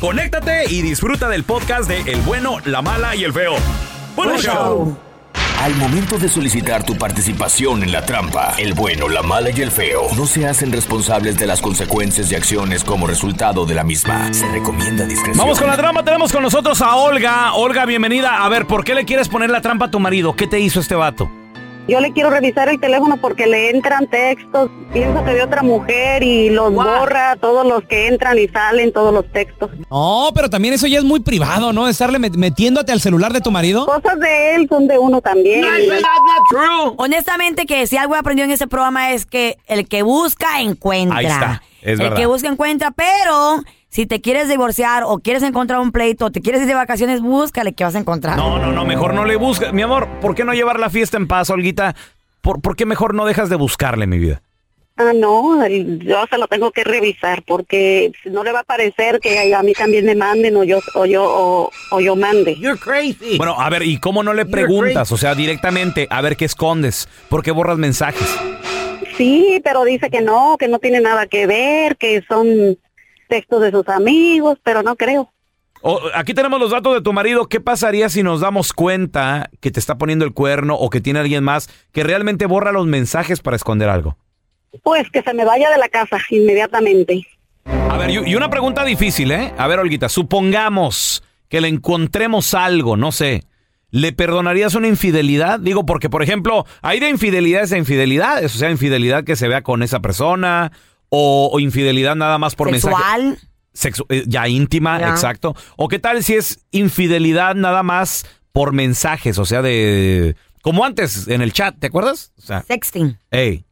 conéctate y disfruta del podcast de El bueno, la mala y el feo. ¡Buen show! Al momento de solicitar tu participación en la trampa, el bueno, la mala y el feo no se hacen responsables de las consecuencias y acciones como resultado de la misma. Se recomienda discreción. Vamos con la trampa, tenemos con nosotros a Olga. Olga, bienvenida. A ver, ¿por qué le quieres poner la trampa a tu marido? ¿Qué te hizo este vato? Yo le quiero revisar el teléfono porque le entran textos, pienso que de otra mujer y los borra, todos los que entran y salen, todos los textos. No, pero también eso ya es muy privado, ¿no? Estarle met- metiéndote al celular de tu marido. Cosas de él son de uno también. Honestamente que si algo he aprendido en ese programa es que el que busca encuentra. Ahí está, es el verdad. que busca encuentra, pero si te quieres divorciar o quieres encontrar un pleito o te quieres ir de vacaciones, búscale que vas a encontrar. No, no, no, mejor no le busques. Mi amor, ¿por qué no llevar la fiesta en paz, Olguita? ¿Por, por qué mejor no dejas de buscarle, mi vida? Ah, no, yo se lo tengo que revisar porque no le va a parecer que a mí también me manden o yo o yo o, o yo mande. You're crazy. Bueno, a ver, ¿y cómo no le preguntas? O sea, directamente, a ver qué escondes. ¿Por qué borras mensajes? Sí, pero dice que no, que no tiene nada que ver, que son textos de sus amigos, pero no creo. Aquí tenemos los datos de tu marido. ¿Qué pasaría si nos damos cuenta que te está poniendo el cuerno o que tiene alguien más que realmente borra los mensajes para esconder algo? Pues que se me vaya de la casa inmediatamente. A ver, y y una pregunta difícil, ¿eh? A ver, Olguita, supongamos que le encontremos algo, no sé. ¿Le perdonarías una infidelidad? Digo, porque, por ejemplo, hay de infidelidades a infidelidades. O sea, infidelidad que se vea con esa persona o, o infidelidad nada más por mensaje. Sexual. Sexu- eh, ya íntima, Ya. exacto. ¿O qué tal si es infidelidad nada más por mensajes? O sea, de... Como antes, en el chat, ¿te acuerdas? O sea, Sexting. hey.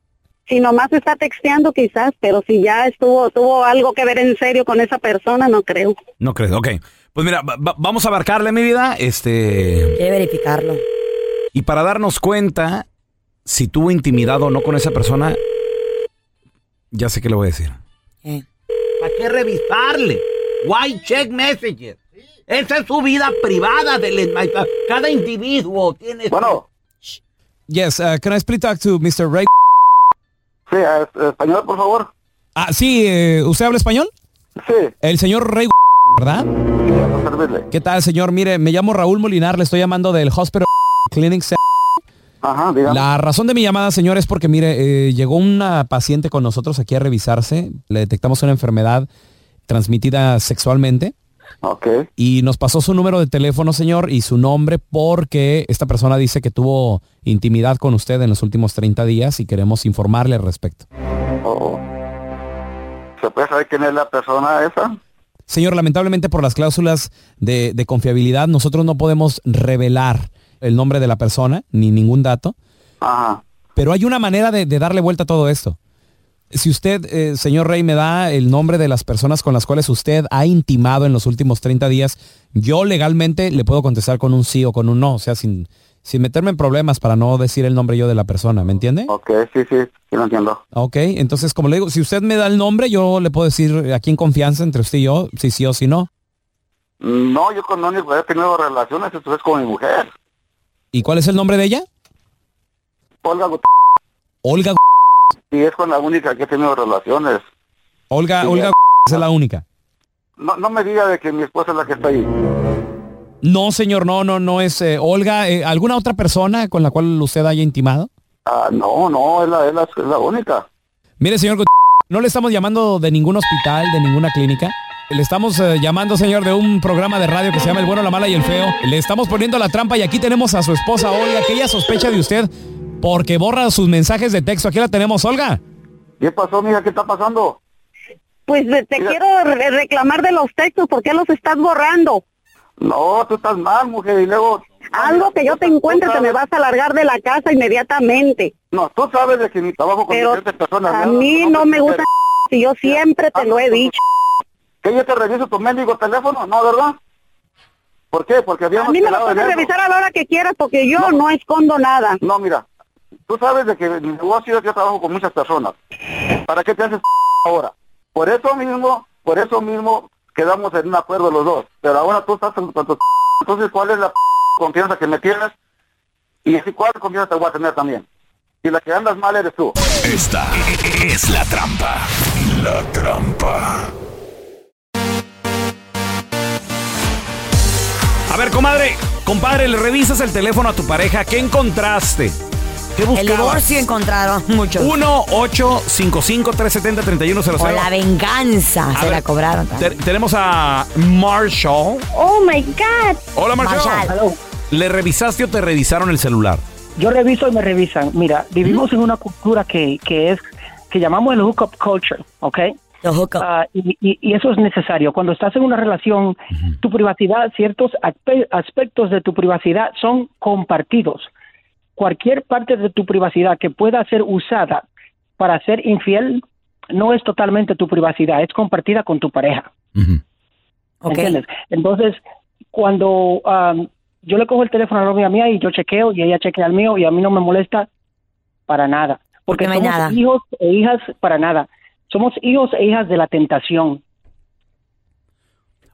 Si nomás está texteando quizás, pero si ya estuvo tuvo algo que ver en serio con esa persona, no creo. No crees, ok. Pues mira, va- va- vamos a abarcarle mi vida, este... Quiere verificarlo. Y para darnos cuenta si tuvo intimidad o no con esa persona, ya sé qué le voy a decir. Eh. ¿Para qué revisarle? Why check messages? Esa es su vida privada. De cada individuo tiene... Bueno, Yes, uh, can I please talk to Mr. Ray? sí, es- español, por favor. Ah, sí, eh, ¿usted habla español? Sí, El señor Ray, ¿verdad? servirle. ¿Qué tal, señor? Mire, me llamo Raúl Molinar, le estoy llamando del Hospital Clinic. Center. Ajá. La razón de mi llamada, señor, es porque, mire, eh, llegó una paciente con nosotros aquí a revisarse. Le detectamos una enfermedad transmitida sexualmente. Ok, Y nos pasó su número de teléfono, señor, y su nombre porque esta persona dice que tuvo intimidad con usted en los últimos 30 días y queremos informarle al respecto. oh. ¿Se puede saber quién es la persona esa? Señor, lamentablemente por las cláusulas de, de confiabilidad, nosotros no podemos revelar el nombre de la persona ni ningún dato, Ajá, pero hay una manera de, de darle vuelta a todo esto. Si usted, eh, señor Rey, me da el nombre de las personas con las cuales usted ha intimado en los últimos 30 días, yo legalmente le puedo contestar con un sí o con un no, o sea, sin, sin meterme en problemas para no decir el nombre yo de la persona, ¿me entiende? Ok, sí, sí, sí lo entiendo. Ok, entonces como le digo, si usted me da el nombre, yo le puedo decir aquí en confianza entre usted y yo, si sí o si no. No, yo con que he tenido relaciones esto es con mi mujer. ¿Y cuál es el nombre de ella? Olga Gut- Olga. y es con la única que he tenido relaciones. Olga, Sí, Olga es la única. No, no me diga de que mi esposa es la que está ahí. No, señor, no, no, no es eh, Olga. eh, ¿Alguna otra persona con la cual usted haya intimado? Ah, no, no, es la, es la, es la única. Mire, señor, Gut- no le estamos llamando de ningún hospital, de ninguna clínica. Le estamos eh, llamando, señor, de un programa de radio que se llama El Bueno, la Mala y el Feo. Le estamos poniendo la trampa y aquí tenemos a su esposa, Olga, que ella sospecha de usted porque borra sus mensajes de texto. Aquí la tenemos, Olga. ¿Qué pasó, mija? ¿Qué está pasando? Pues te Mira. quiero re- reclamar de los textos, ¿por qué los estás borrando? No, tú estás mal, mujer, y luego... Algo que yo te encuentre te me vas a largar de la casa inmediatamente. No, tú sabes de que mi trabajo con Pero diferentes personas... a ¿no? mí no me gusta si yo siempre te lo he dicho. ¿Que yo te reviso tu mendigo teléfono? No, ¿verdad? ¿Por qué? Porque A habíamos mí me lo en puedes revisar a la hora que quieras porque yo no escondo nada. No, mira, tú sabes de que en mi negocio yo trabajo con muchas personas. ¿Para qué te haces ahora? Por eso mismo, por eso mismo quedamos en un acuerdo los dos. Pero ahora tú estás con tus Entonces, ¿cuál es la confianza que me tienes? Y así, ¿cuál confianza te voy a tener también? Y la que andas mal eres tú. Esta es la trampa. La trampa. A ver, comadre, compadre, le revisas el teléfono a tu pareja. ¿Qué encontraste? ¿Qué buscabas? El divorcio encontraron muchos. 1-855-370-3100. O la venganza A se ver, la cobraron. te- tenemos a Marshall. Oh my God. Hola, Marshall. Marshall. ¿Le revisaste o te revisaron el celular? Yo reviso y me revisan. Mira, vivimos en una cultura que, que es que llamamos el hookup culture, ¿ok? Ah, y, y- y eso es necesario. Cuando estás en una relación, tu privacidad, ciertos aspe- aspectos de tu privacidad son compartidos. Cualquier parte de tu privacidad que pueda ser usada para ser infiel no es totalmente tu privacidad, es compartida con tu pareja. Entonces, cuando am, yo le cojo el teléfono a la novia mía y yo chequeo y ella chequea el mío y a mí no me molesta para nada. Porque Porque no somos nada. hijos e hijas para nada. Somos hijos e hijas de la tentación.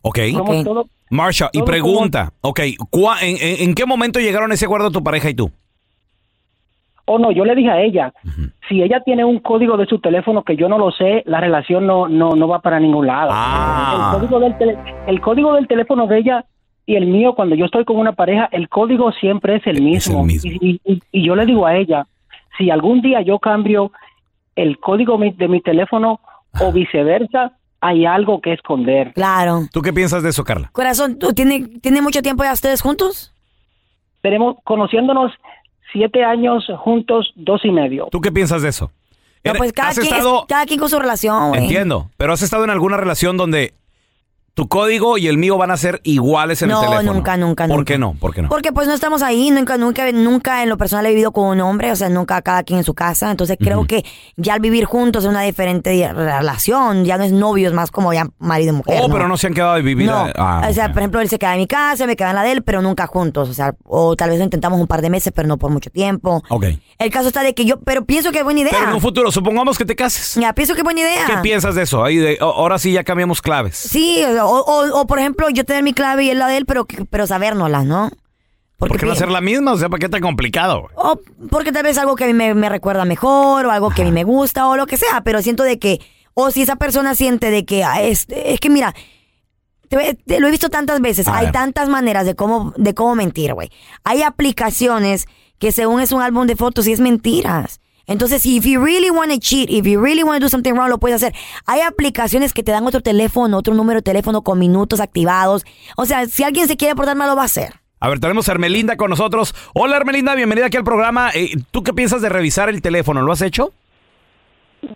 Ok. Ok. todo- Marshall, y pregunta, ok, ¿cuá- en, en- en qué momento llegaron a ese acuerdo tu pareja y tú? O no, yo le dije a ella, si ella tiene un código de su teléfono que yo no lo sé, la relación no no, no va para ningún lado. Ah. El, código del tele- el código del teléfono de ella y el mío, cuando yo estoy con una pareja, el código siempre es el Es mismo. el mismo. Y, y- y yo le digo a ella, si algún día yo cambio el código de mi teléfono o viceversa, hay algo que esconder. Claro. ¿Tú qué piensas de eso, Carla? Corazón, ¿tú tiene, ¿tiene mucho tiempo ya ustedes juntos? Tenemos conociéndonos siete años juntos, dos y medio. ¿Tú qué piensas de eso? No, pues cada ¿Has quien, es- estado, cada quien con su relación, entiendo, pero has estado en alguna relación donde tu código y el mío van a ser iguales en No, el teléfono? nunca, nunca, ¿Por nunca. qué no? ¿Por qué no? Porque pues no estamos ahí, nunca, nunca, nunca en lo personal he vivido con un hombre, o sea, nunca cada quien en su casa. Entonces creo que ya al vivir juntos es una diferente di- relación, ya no es novio, es más como ya marido y mujer. oh, pero no se han quedado de vivir. No, ah, o sea, por ejemplo, él se queda en mi casa, me queda en la de él, pero nunca juntos, o sea, o tal vez lo intentamos un par de meses, pero no por mucho tiempo. Ok. El caso está de que yo, pero pienso que es buena idea. Pero en un futuro, supongamos que te cases. Ya, pienso que es buena idea. ¿Qué piensas de eso? Ahí de, ahora sí ya cambiamos claves. Sí, o, o- o, por ejemplo, yo tener mi clave y él la de él, pero, pero sabérnosla, ¿no? ¿Por qué no hacer la misma? O sea, ¿para qué tan complicado? O porque tal vez algo que a mí me, me recuerda mejor, o algo que a mí me gusta, o lo que sea, pero siento de que, o si esa persona siente de que, ah, es, es que mira, te- te- lo he visto tantas veces, A hay ver. tantas maneras de cómo, de cómo mentir, güey. Hay aplicaciones que según es un álbum de fotos y es mentiras. Entonces, if you really want to cheat, if you really want to do something wrong, lo puedes hacer. Hay aplicaciones que te dan otro teléfono, otro número de teléfono con minutos activados. O sea, si alguien se quiere portar mal, lo va a hacer. A ver, tenemos a Hermelinda con nosotros. Hola, Hermelinda, bienvenida aquí al programa. Eh, ¿Tú qué piensas de revisar el teléfono? ¿Lo has hecho?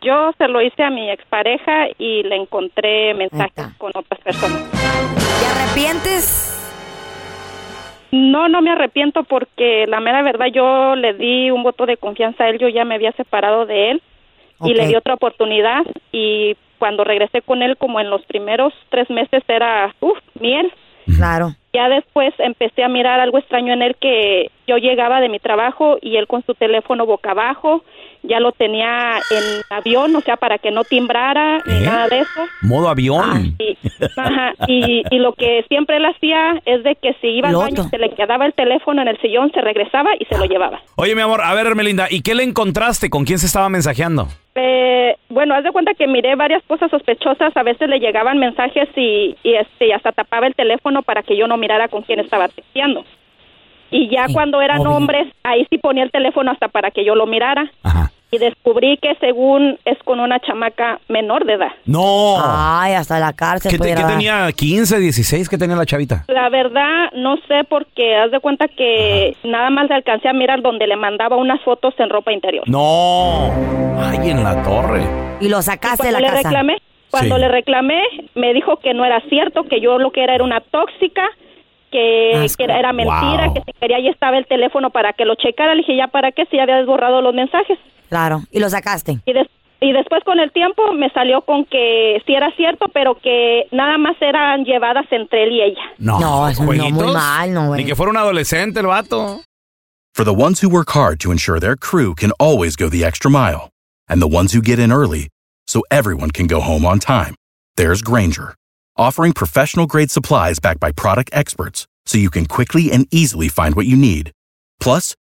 Yo se lo hice a mi expareja y le encontré mensajes con otras personas. ¿Te arrepientes? No, no me arrepiento porque la mera verdad yo le di un voto de confianza a él, yo ya me había separado de él y le di otra oportunidad y cuando regresé con él como en los primeros tres meses era, uff, miel. Claro. Ya después empecé a mirar algo extraño en él que yo llegaba de mi trabajo y él con su teléfono boca abajo, ya lo tenía en avión, o sea, para que no timbrara ni ¿Eh? nada de eso. Modo avión. Y, ajá, y, y lo que siempre él hacía es de que si iba al baño se le quedaba el teléfono en el sillón, se regresaba y se lo llevaba. Oye, mi amor, a ver, Hermelinda, ¿y qué le encontraste? ¿Con quién se estaba mensajeando? Eh, bueno, haz de cuenta que miré varias cosas sospechosas. A veces le llegaban mensajes y, y, este, hasta tapaba el teléfono para que yo no mirara con quién estaba texteando. Y ya cuando eran obvio. hombres, ahí sí ponía el teléfono hasta para que yo lo mirara. Y descubrí que según es con una chamaca menor de edad. No. Ay, hasta la cárcel ¿Qué, te- tenía? ¿15, 16? ¿Qué tenía la chavita? La verdad, no sé porque haz de cuenta que nada más le alcancé a mirar donde le mandaba unas fotos en ropa interior. No. Ay, en la torre. Y lo sacaste de cuando la le casa. reclamé, cuando Sí. le reclamé, me dijo que no era cierto, que yo lo que era era una tóxica, que, Asco. que era, era mentira, Wow. que si quería ahí estaba el teléfono para que lo checara. Le dije, ¿ya para qué? Si ya habías borrado los mensajes. Claro, y lo sacaste. Y, des- y después con el tiempo me salió con que sí era cierto, pero que nada más eran llevadas entre él y ella. No, No, eso no, muy mal, no, güey. Ni que fuera un adolescente el vato. For the ones who work hard to ensure their crew can always go the extra mile, and the ones who get in early so everyone can go home on time, there's Granger, offering professional grade supplies backed by product experts so you can quickly and easily find what you need. Plus,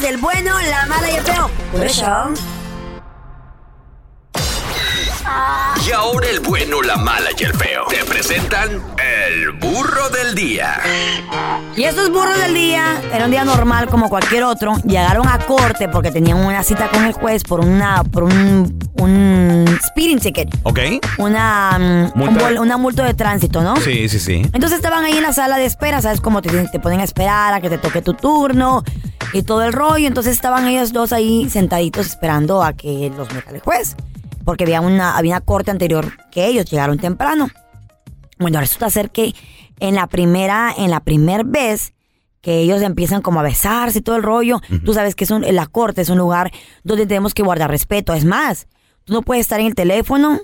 del bueno, la mala y el feo. Por eso. Y ahora el bueno, la mala y el feo. Te presentan el burro del día. Y estos burros del día, era un día normal como cualquier otro, llegaron a corte porque tenían una cita con el juez por una por un, un speeding ticket, ¿Ok? una mm, un Multa. bol- una multa de tránsito, ¿no? Sí, sí, sí. Entonces estaban ahí en la sala de espera, ¿sabes cómo te, te ponen a esperar a que te toque tu turno y todo el rollo? Entonces estaban ellos dos ahí sentaditos esperando a que los meta el juez, porque había una, había una corte anterior que ellos llegaron temprano. Bueno, resulta ser que en la primera, en la primera vez que ellos empiezan como a besarse y todo el rollo, tú sabes que es un- la corte es un lugar donde tenemos que guardar respeto. Es más, tú no puedes estar en el teléfono,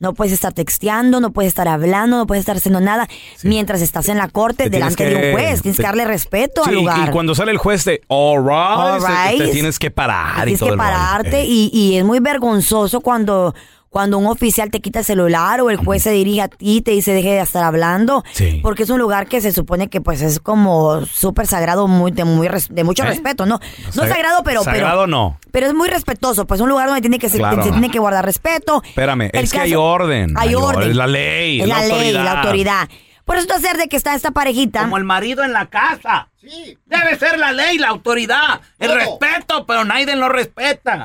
no puedes estar texteando, no puedes estar hablando, no puedes estar haciendo nada mientras estás en la corte Te delante de un juez. Tienes te- que darle respeto Sí, al lugar. Y cuando sale el juez de all right, All te- tienes que parar y Tienes todo que pararte Eh. y, y es muy vergonzoso cuando, cuando un oficial te quita el celular o el juez se dirige a ti y te dice deje de estar hablando. Sí. Porque es un lugar que se supone que pues es como súper sagrado, muy, de, muy res- de mucho ¿Eh? respeto, ¿no? No Sag- sagrado, pero... Sagrado pero, no. Pero es muy respetuoso, pues un lugar donde tiene que se, Claro. se tiene que guardar respeto. Espérame, El es que hay orden. Hay orden. Es la ley. Es la, ley, autoridad. la autoridad. Por eso hacer de que está esta parejita. Como el marido en la casa. Sí. Debe ser la ley, la autoridad, el respeto, pero nadie lo respeta.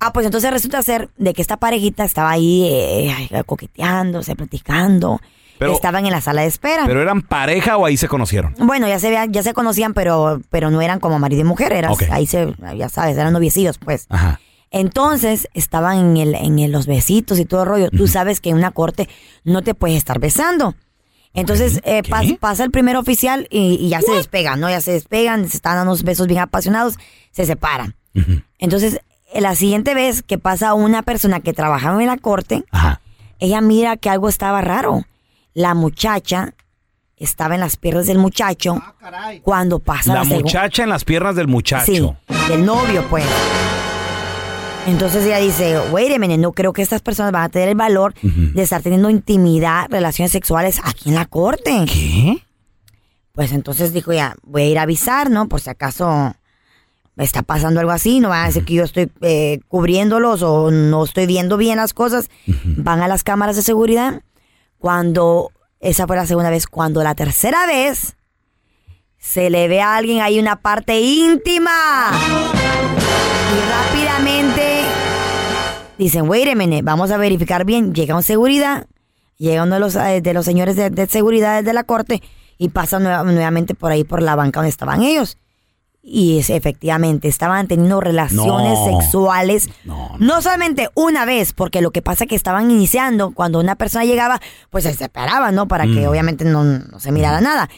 Ah, pues entonces resulta ser de que esta parejita estaba ahí eh, coqueteándose, platicando. Pero- Estaban en la sala de espera. ¿Pero eran pareja o ahí se conocieron? Bueno, ya se vean- ya se conocían, pero, pero no eran como marido y mujer, eran, ahí se, ya sabes, eran noviecillos, pues. Ajá. Entonces estaban en el, en el- los besitos y todo el rollo. Tú sabes que en una corte no te puedes estar besando. Entonces eh, pas- pasa el primer oficial y, y ya se despegan, ¿no? Ya se despegan, se están dando unos besos bien apasionados, se separan. Entonces, la siguiente vez que pasa una persona que trabajaba en la corte, ella mira que algo estaba raro. La muchacha estaba en las piernas del muchacho cuando pasa la, La muchacha en las piernas del muchacho. Sí, del novio, pues. Entonces ella dice, wait a minute, no creo que estas personas van a tener el valor de estar teniendo intimidad, relaciones sexuales aquí en la corte. ¿Qué? Pues entonces dijo ya, voy a ir a avisar, ¿no? Por si acaso está pasando algo así, no van a decir que yo estoy eh, cubriéndolos o no estoy viendo bien las cosas. Van a las cámaras de seguridad. Cuando Esa fue la segunda vez. Cuando la tercera vez se le ve a alguien ahí una parte íntima. Y rápidamente dicen, wait a minute, vamos a verificar bien. Llega un seguridad, llega uno de los, eh, de los señores de, de seguridad de la corte y pasa nueva- nuevamente por ahí por la banca donde estaban ellos. Y es, efectivamente, estaban teniendo relaciones No. sexuales. No, solamente una vez, porque lo que pasa es que estaban iniciando, cuando una persona llegaba, pues se separaban, ¿no? Para que Mm. obviamente no, no se mirara nada.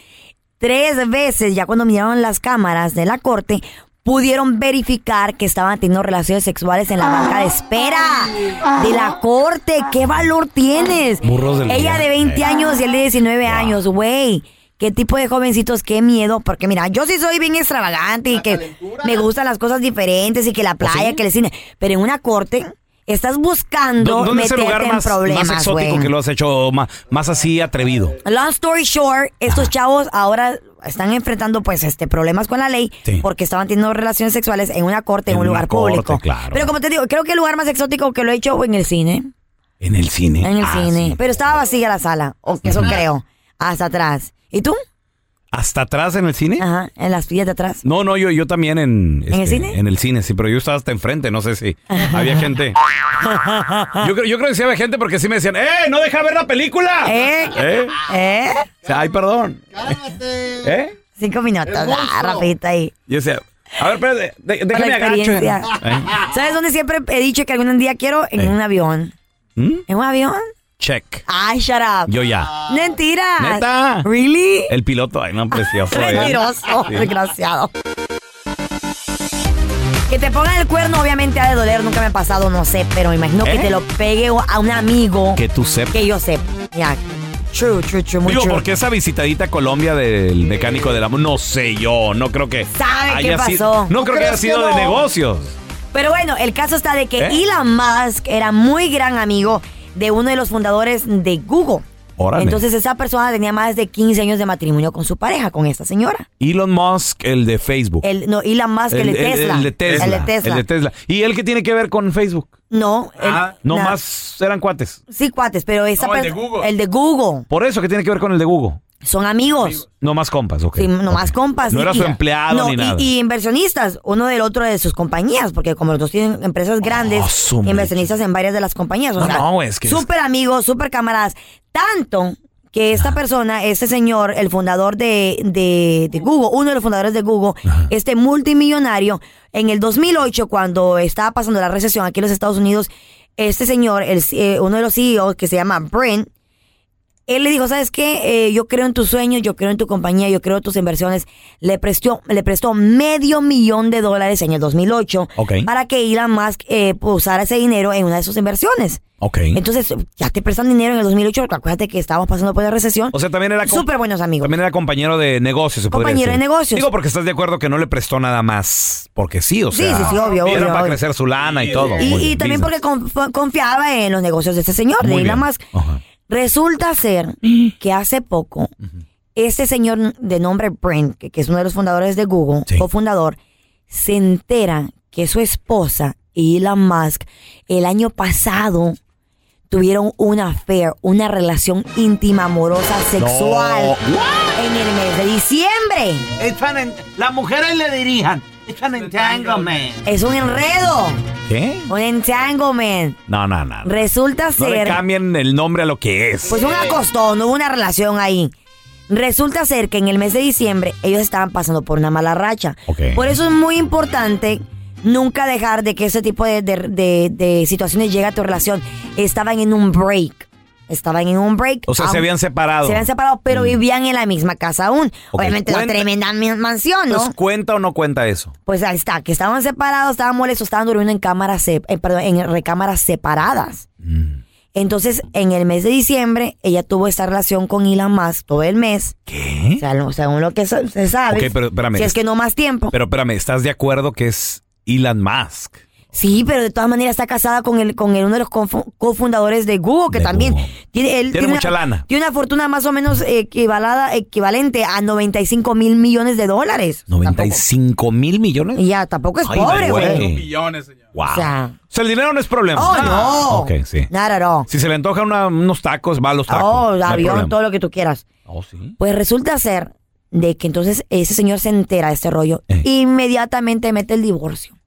Tres veces, ya cuando miraron las cámaras de la corte, pudieron verificar que estaban teniendo relaciones sexuales en la banca de espera de la corte. ¿Qué valor tienes? Burros del Ella día. de 20 años y él de 19 años, güey. ¿Qué tipo de jovencitos? Qué miedo. Porque mira, yo sí soy bien extravagante y que me gustan las cosas diferentes y que la playa, que el cine. Pero en una corte estás buscando ¿Dó- ¿Dónde es el lugar en más, más problemas, exótico güey. que lo has hecho más, más así atrevido? Long story short, estos chavos ahora están enfrentando pues este problemas con la ley Sí. porque estaban teniendo relaciones sexuales en una corte, en, En un lugar corte, público. claro. Pero como te digo, creo que el lugar más exótico que lo he hecho fue en el cine. En el cine. En el Ah, cine. sí. Pero estaba vacía la sala. O eso creo. Hasta atrás. ¿Y tú? ¿Hasta atrás en el cine? Ajá, en las sillas de atrás. No, no, yo, yo también en... ¿En el este, cine? En el cine, sí, pero yo estaba hasta enfrente, no sé si había gente. Yo, creo- yo creo que sí había gente porque sí me decían, ¡eh, no deja ver la película! ¿Eh? ¿Eh? ¿Eh? O sea, Ay, perdón. ¿Eh? Cinco minutos. Ah, rapidito ahí. Yo decía, a ver, espérate, de- déjame la agacho. experiencia. ¿Eh? ¿Sabes dónde siempre he dicho que algún día quiero? En Eh. un avión. ¿Mm? ¿En un avión? Check. Ay, shut up. Yo ya. Mentira. ¿Neta? ¿Really? El piloto, ay, no, precioso. ¿eh? Mentiroso, Sí. desgraciado. Que te pongan el cuerno, obviamente ha de doler, nunca me ha pasado, no sé, pero me imagino que ¿Eh? te lo pegue a un amigo Que tú sepas. que yo sepa. Ya. True, true, true, muy Digo, true. porque esa visitadita a Colombia del mecánico del amor, no sé yo, no creo que ¿Sabe qué sido- pasó? no ¿No creo que haya que sido de negocios. Pero bueno, el caso está de que ¿Eh? Elon Musk era muy gran amigo de uno de los fundadores de Google. Órale. Entonces esa persona tenía más de 15 años de matrimonio con su pareja, con esta señora. Elon Musk, el de Facebook. El, no, Elon Musk, el, de Tesla. El de Tesla. El de Tesla. El de Tesla. ¿Y él qué tiene que ver con Facebook? No, el- No más eran cuates. Sí, cuates, pero esa No, el de Google. El de Google. Por eso, ¿qué tiene que ver con el de Google? Son amigos. No más compas, ok. Sí, nomás compas. No era su empleado no, ni nada. Y, inversionistas, uno del otro de sus compañías, porque como los dos tienen empresas grandes, Oh, inversionistas en varias de las compañías. O No, sea, no, es que- Súper amigos, súper camaradas. Tanto que esta persona, este señor, el fundador de, de- de Google, uno de los fundadores de Google, este multimillonario, en el 2008, cuando estaba pasando la recesión aquí en los Estados Unidos, este señor, el, eh, uno de los CEOs que se llama Brent, él le dijo, ¿sabes qué? Eh, yo creo en tus sueños, yo creo en tu compañía, yo creo en tus inversiones. Le prestó, le prestó medio millón de dólares en el 2008 Ok. para que Elon Musk eh, usara ese dinero en una de sus inversiones. Ok. Entonces, ya te prestan dinero en el 2008, porque acuérdate que estábamos pasando por la recesión. O sea, también era... Súper buenos amigos. También era compañero de negocios, se Compañero de negocios. Digo, porque estás de acuerdo que no le prestó nada más. Porque sí, o Sí, sea. sí, sí, obvio, Era obvio, para obvio. crecer su lana y todo. Y, también business. porque conf- confiaba en los negocios de este señor, Muy de Elon. Musk. Resulta ser que hace poco, este señor de nombre Brent, que, que es uno de los fundadores de Google, cofundador, se entera que su esposa, Elon Musk, el año pasado tuvieron una affair, una relación íntima, amorosa, sexual en el mes de diciembre. An en- Las mujeres le dirijan. It's an entanglement. Es un enredo, ¿Qué? un entanglement. No, no, no. Resulta No le ser... cambien el nombre a lo que es. Pues un acostón, no hubo una relación ahí. Resulta ser que en el mes de diciembre ellos estaban pasando por una mala racha. Por eso es muy importante nunca dejar de que ese tipo de, de- de- de situaciones llegue a tu relación. Estaban en un break. Estaban en un break. O sea, se habían separado. Se habían separado, pero vivían en la misma casa aún. Obviamente una cuenta- tremenda mi- mansión, ¿no? Entonces, ¿cuenta o no cuenta eso? Pues ahí está, que estaban separados, estaban molestos, estaban durmiendo en cámaras, eh, perdón, en recámaras separadas. Mm. Entonces, en el mes de diciembre, ella tuvo esta relación con Elon Musk todo el mes. ¿Qué? O sea, según lo que se sabe. Ok, pero espérame. Si es que no más tiempo. Pero espérame, ¿estás de acuerdo que es Elon Musk? Sí, pero de todas maneras está casada con el, con el, uno de los cofundadores de Google, que también tiene, él Tiene mucha una, lana. Tiene una fortuna más o menos equivalada, equivalente a 95 mil millones de dólares. 95 mil millones. Y ya, tampoco es Ay, pobre, güey. Millones, señor. Wow. O sea- O sea, el dinero no es problema. Oh, no. Ok, sí. At all. Si se le antoja una- unos tacos, va a los tacos. Oh, no hay avión, problema. todo lo que tú quieras. Oh, sí. Pues resulta ser de que entonces ese señor se entera de este rollo, Eh. inmediatamente mete el divorcio.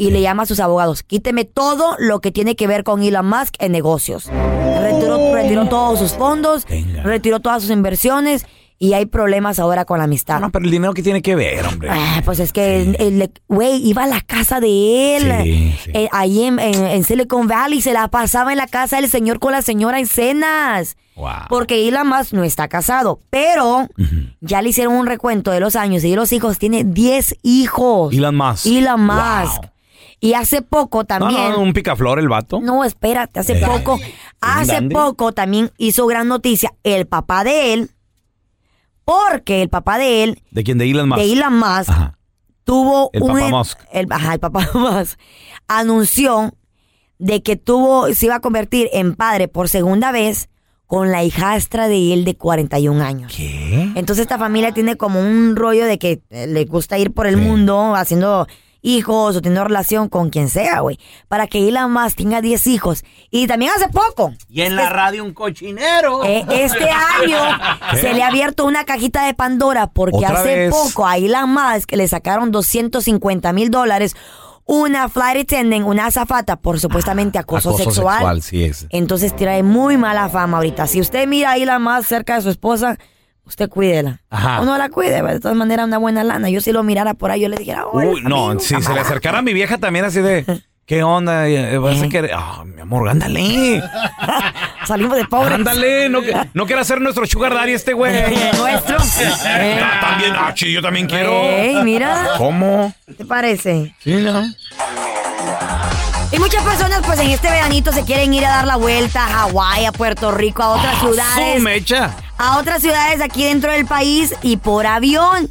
Y le llama a sus abogados, quíteme todo lo que tiene que ver con Elon Musk en negocios. Retiró, retiró todos sus fondos, retiró todas sus inversiones y hay problemas ahora con la amistad. No, pero el dinero que tiene que ver, hombre. Ah, pues es que, güey, iba a la casa de él. Sí, Eh, ahí en, en- en Silicon Valley se la pasaba en la casa del señor con la señora en cenas. Porque Elon Musk no está casado. Pero ya le hicieron un recuento de los años y de los hijos. Tiene 10 hijos. Elon Musk. Elon Wow. Y hace poco No, también. no, un picaflor el vato. No, espérate, hace Eh. poco, hace poco también hizo gran noticia el papá de él, porque el papá de él, ¿De quién? De Elon Musk. de Elon Musk, tuvo El un... papá Musk. El, ajá, el papá Musk anunció de que tuvo, se iba a convertir en padre por segunda vez con la hijastra de él de 41 años. ¿Qué? Entonces esta familia tiene como un rollo de que eh, le gusta ir por el mundo haciendo hijos o teniendo relación con quien sea, güey. Para que Elon Musk tenga 10 hijos. Y también hace poco, Y en la radio un cochinero. eh, este año, se le ha abierto una cajita de Pandora porque ¿Otra hace vez? poco a Elon Musk le sacaron 250 mil dólares una flight attendant, una azafata por supuestamente acoso, sexual. sí es. Entonces trae muy mala fama ahorita. Si usted mira a Elon Musk cerca de su esposa, usted cuídela. Ajá. O no la cuide, de todas maneras una buena lana. Yo si lo mirara por ahí, yo le dijera, "Oye, Uy, no, amigo, si se le camarada". acercara a mi vieja también así de, ¿qué onda? Eh, ¿Vas a querer? Ah, mi amor, ándale. Salimos de pobres. Ándale, no, no quiere hacer nuestro sugar daddy este güey. Nuestro. Eh. Ah, También, ah, sí, yo también quiero. Ey, mira. ¿Cómo? ¿Qué te parece? Sí, no. Y muchas personas pues en este veranito se quieren ir a dar la vuelta a Hawái, a Puerto Rico, a otras Ah, ciudades. su mecha. A otras ciudades aquí dentro del país y por avión.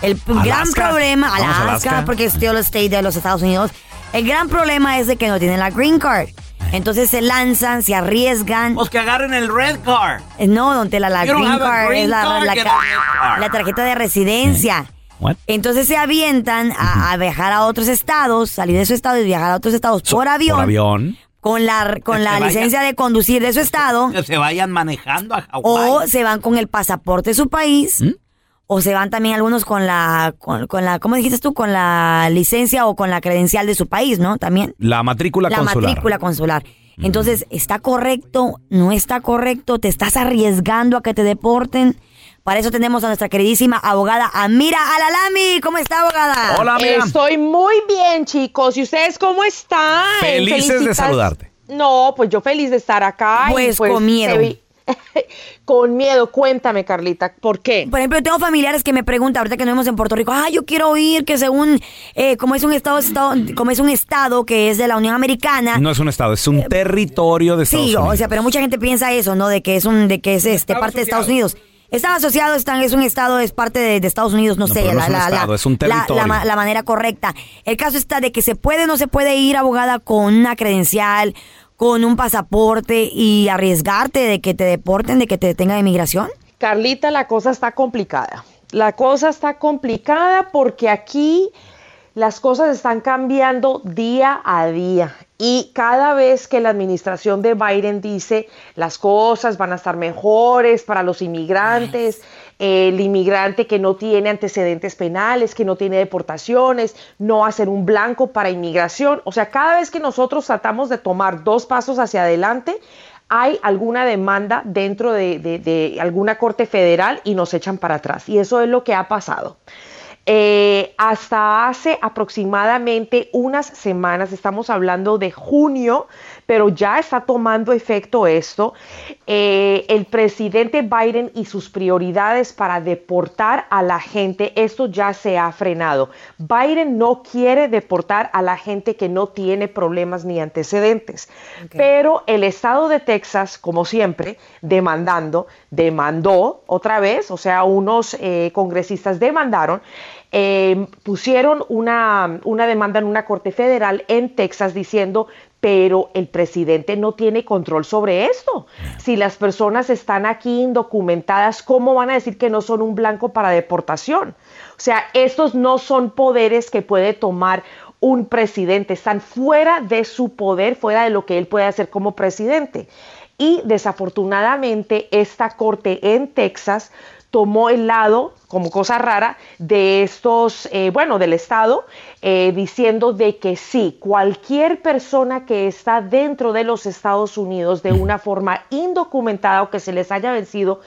El gran problema, Alaska, Alaska. porque es a state de los Estados Unidos. El gran problema es de que no tienen la green card. Entonces se lanzan, se arriesgan. Pues que agarren el red car. Eh, No, don Tela, la don't green card green es la, card, la card. la tarjeta de residencia. What? Entonces se avientan a, a viajar a otros estados, salir de su estado y viajar a otros estados por avión. Por avión. Con la, con la licencia de conducir de su estado. Que se vayan manejando a Hawái. O se van con el pasaporte de su país. ¿Mm? O se van también algunos con la, con, con la, ¿cómo dijiste tú? Con la licencia o con la credencial de su país, ¿no? También. La matrícula la consular. matrícula consular. Entonces, ¿está correcto? ¿No está correcto? ¿Te estás arriesgando a que te deporten? Para eso tenemos a nuestra queridísima abogada Amira Alalami. ¿Cómo está, abogada? Estoy muy bien, chicos. ¿Y ustedes cómo están? Felices de saludarte. No, pues yo feliz de estar acá. y, Pues, con miedo. vi- con miedo. Cuéntame, Carlita, ¿por qué? Por ejemplo, tengo familiares que me preguntan, ahorita que nos vemos en Puerto Rico, ah, yo quiero oír que según, eh, como es un estado, estado- como es un estado que es de la Unión Americana, No es un estado, es un territorio de Estados sí, Unidos. o sea, pero mucha gente piensa eso, ¿no? De que es un, de que es este parte de Estados Unidos. Estado asociado están, es un estado, es parte de, de Estados Unidos, no, No, sé, pero no la, es un la- estado, la- es un la- la territorio. la manera correcta. El caso está de que se puede o no se puede ir abogada con una credencial, con un pasaporte y arriesgarte de que te deporten, de que te detengan de inmigración. Carlita, la cosa está complicada. La cosa está complicada porque aquí las cosas están cambiando día a día y cada vez que la administración de Biden dice las cosas van a estar mejores para los inmigrantes, el inmigrante que no tiene antecedentes penales, que no tiene deportaciones, no va a ser un blanco para inmigración. O sea, cada vez que nosotros tratamos de tomar dos pasos hacia adelante, hay alguna demanda dentro de, de- de alguna corte federal y nos echan para atrás. Y eso es lo que ha pasado. Eh, hasta hace aproximadamente unas semanas, estamos hablando de junio, pero ya está tomando efecto esto. Eh, el presidente Biden y sus prioridades para deportar a la gente, esto ya se ha frenado. Biden no quiere deportar a la gente que no tiene problemas ni antecedentes, pero el estado de Texas, como siempre, demandando, demandó otra vez, o sea, unos eh, congresistas demandaron eh, pusieron una, una demanda en una corte federal en Texas diciendo pero el presidente no tiene control sobre esto. Si las personas están aquí indocumentadas, ¿cómo van a decir que no son un blanco para deportación? O sea, estos no son poderes que puede tomar un presidente, están fuera de su poder, fuera de lo que él puede hacer como presidente. Y desafortunadamente esta corte en Texas tomó el lado, como cosa rara, de estos, eh, bueno, del Estado, eh, diciendo de que sí, cualquier persona que está dentro de los Estados Unidos de una forma indocumentada o que se les haya vencido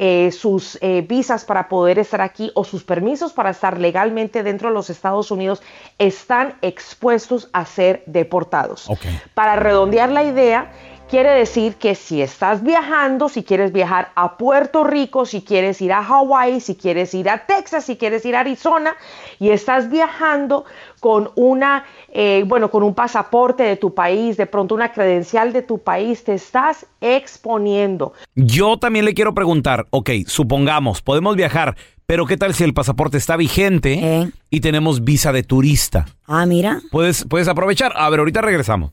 eh, sus visas para poder estar aquí o sus permisos para estar legalmente dentro de los Estados Unidos están expuestos a ser deportados. Para redondear la idea, Quiere decir que si estás viajando, si quieres viajar a Puerto Rico, si quieres ir a Hawái, si quieres ir a Texas, si quieres ir a Arizona y estás viajando con una, eh, bueno, con un pasaporte de tu país, de pronto una credencial de tu país, te estás exponiendo. Yo también le quiero preguntar, ok, supongamos, podemos viajar, pero ¿qué tal si el pasaporte está vigente y tenemos visa de turista? Ah, mira. Puedes, puedes aprovechar. A ver, ahorita regresamos.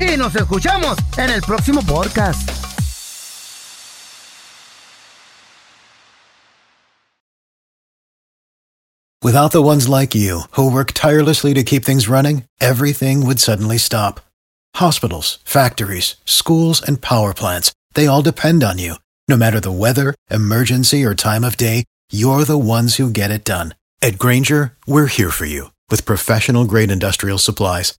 Y nos escuchamos en el próximo podcast. Without the ones like you, who work tirelessly to keep things running, everything would suddenly stop. Hospitals, factories, schools, and power plants, they all depend on you. No matter the weather, emergency, or time of day, you're the ones who get it done. At Granger, we're here for you with professional grade industrial supplies.